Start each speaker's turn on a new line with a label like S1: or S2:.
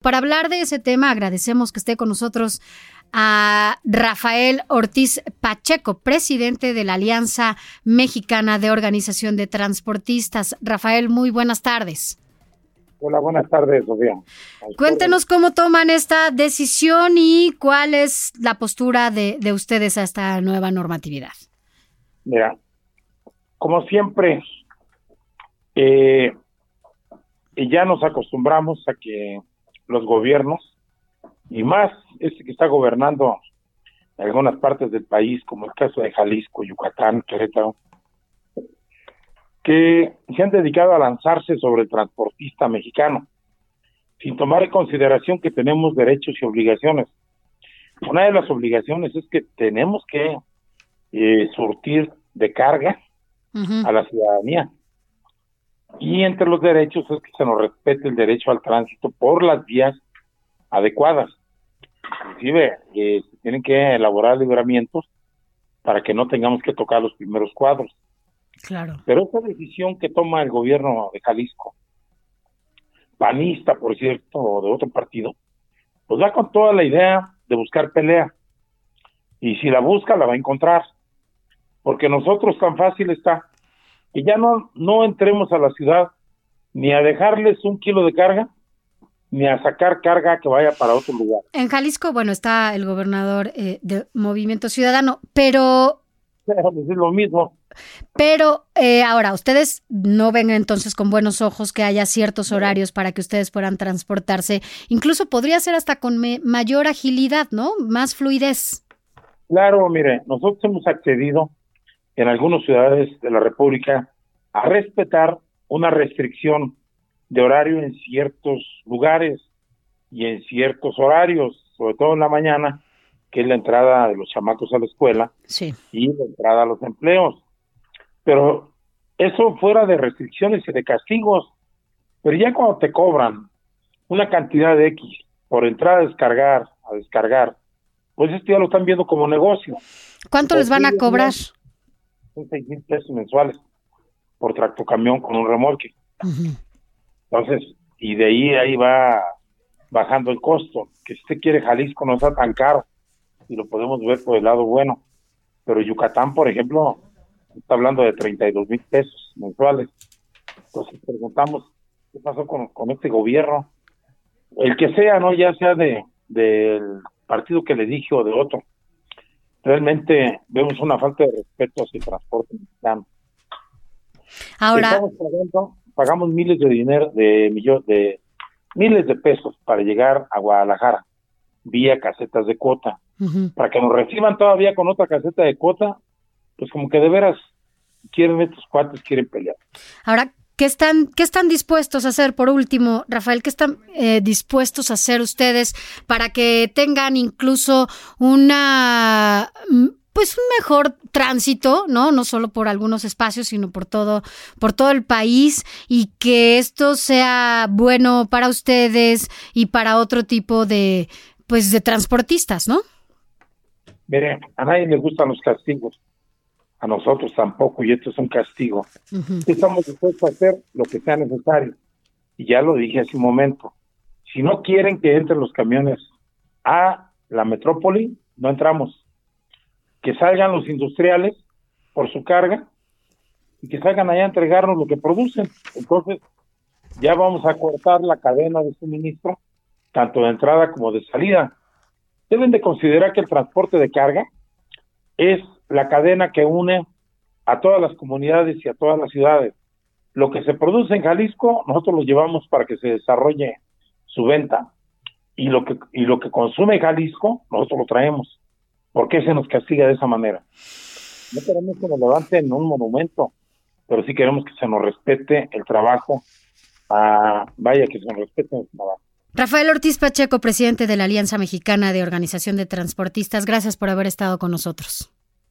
S1: Para hablar de ese tema, agradecemos que esté con nosotros a Rafael Ortiz Pacheco, presidente de la Alianza Mexicana de Organización de Transportistas. Rafael, muy buenas tardes.
S2: Hola, buenas tardes, Sofía.
S1: Cuéntenos cómo toman esta decisión y cuál es la postura de, de ustedes a esta nueva normatividad.
S2: Mira, como siempre, eh, ya nos acostumbramos a que los gobiernos, y más este que está gobernando en algunas partes del país, como el caso de Jalisco, Yucatán, Querétaro, que se han dedicado a lanzarse sobre el transportista mexicano, sin tomar en consideración que tenemos derechos y obligaciones. Una de las obligaciones es que tenemos que eh, surtir de carga a la ciudadanía. Y entre los derechos es que se nos respete el derecho al tránsito por las vías adecuadas. Inclusive, eh, se tienen que elaborar libramientos para que no tengamos que tocar los primeros cuadros.
S1: Claro.
S2: Pero esta decisión que toma el gobierno de Jalisco, panista, por cierto, o de otro partido, pues va con toda la idea de buscar pelea. Y si la busca, la va a encontrar. Porque nosotros tan fácil está que ya no, no entremos a la ciudad ni a dejarles un kilo de carga, ni a sacar carga que vaya para otro lugar.
S1: En Jalisco, bueno, está el gobernador eh, de Movimiento Ciudadano, pero...
S2: Pero es lo mismo.
S1: Pero eh, ahora, ustedes no ven entonces con buenos ojos que haya ciertos horarios para que ustedes puedan transportarse. Incluso podría ser hasta con mayor agilidad, ¿no? Más fluidez.
S2: Claro, mire, nosotros hemos accedido en algunas ciudades de la República a respetar una restricción de horario en ciertos lugares y en ciertos horarios, sobre todo en la mañana, que es la entrada de los chamacos a la escuela
S1: sí.
S2: y la entrada a los empleos. Pero eso fuera de restricciones y de castigos. Pero ya cuando te cobran una cantidad de X por entrar a descargar, a descargar, pues esto ya lo están viendo como negocio.
S1: ¿Cuánto les van a cobrar?
S2: Son seis mil pesos mensuales por tractocamión con un remolque. Entonces, y de ahí ahí va bajando el costo. Que si usted quiere Jalisco no está tan caro y lo podemos ver por el lado bueno. Pero Yucatán, por ejemplo, está hablando de 32 mil pesos mensuales. Entonces preguntamos, ¿qué pasó con, con este gobierno? El que sea, ¿no? Ya sea de del partido que le dije o de otro. Realmente vemos una falta de respeto hacia el transporte mexicano.
S1: Ahora,
S2: pagando, pagamos miles de dinero, de millones, de miles de pesos para llegar a Guadalajara vía casetas de cuota.
S1: uh -huh.
S2: Para que nos reciban todavía con otra caseta de cuota, pues como que de veras quieren estos cuates, quieren pelear.
S1: Ahora, ¿qué están, qué están dispuestos a hacer, por último, Rafael, qué están eh, dispuestos a hacer ustedes para que tengan incluso una pues un mejor tránsito, ¿no? No solo por algunos espacios, sino por todo, por todo el país, y que esto sea bueno para ustedes y para otro tipo de, pues, de transportistas, ¿no?
S2: Mire, a nadie le gustan los castigos, a nosotros tampoco, y esto es un castigo.
S1: Uh -huh.
S2: Estamos dispuestos a hacer lo que sea necesario. Y ya lo dije hace un momento. Si no quieren que entren los camiones a la metrópoli, no entramos que salgan los industriales por su carga y que salgan allá a entregarnos lo que producen. Entonces, ya vamos a cortar la cadena de suministro, tanto de entrada como de salida. Deben de considerar que el transporte de carga es la cadena que une a todas las comunidades y a todas las ciudades. Lo que se produce en Jalisco, nosotros lo llevamos para que se desarrolle su venta. Y lo que, y lo que consume Jalisco, nosotros lo traemos. ¿Por qué se nos castiga de esa manera? No queremos que nos levanten un monumento, pero sí queremos que se nos respete el trabajo ah, vaya que se respeten su trabajo.
S1: Rafael Ortiz Pacheco, presidente de la Alianza Mexicana de Organización de Transportistas, gracias por haber estado con nosotros.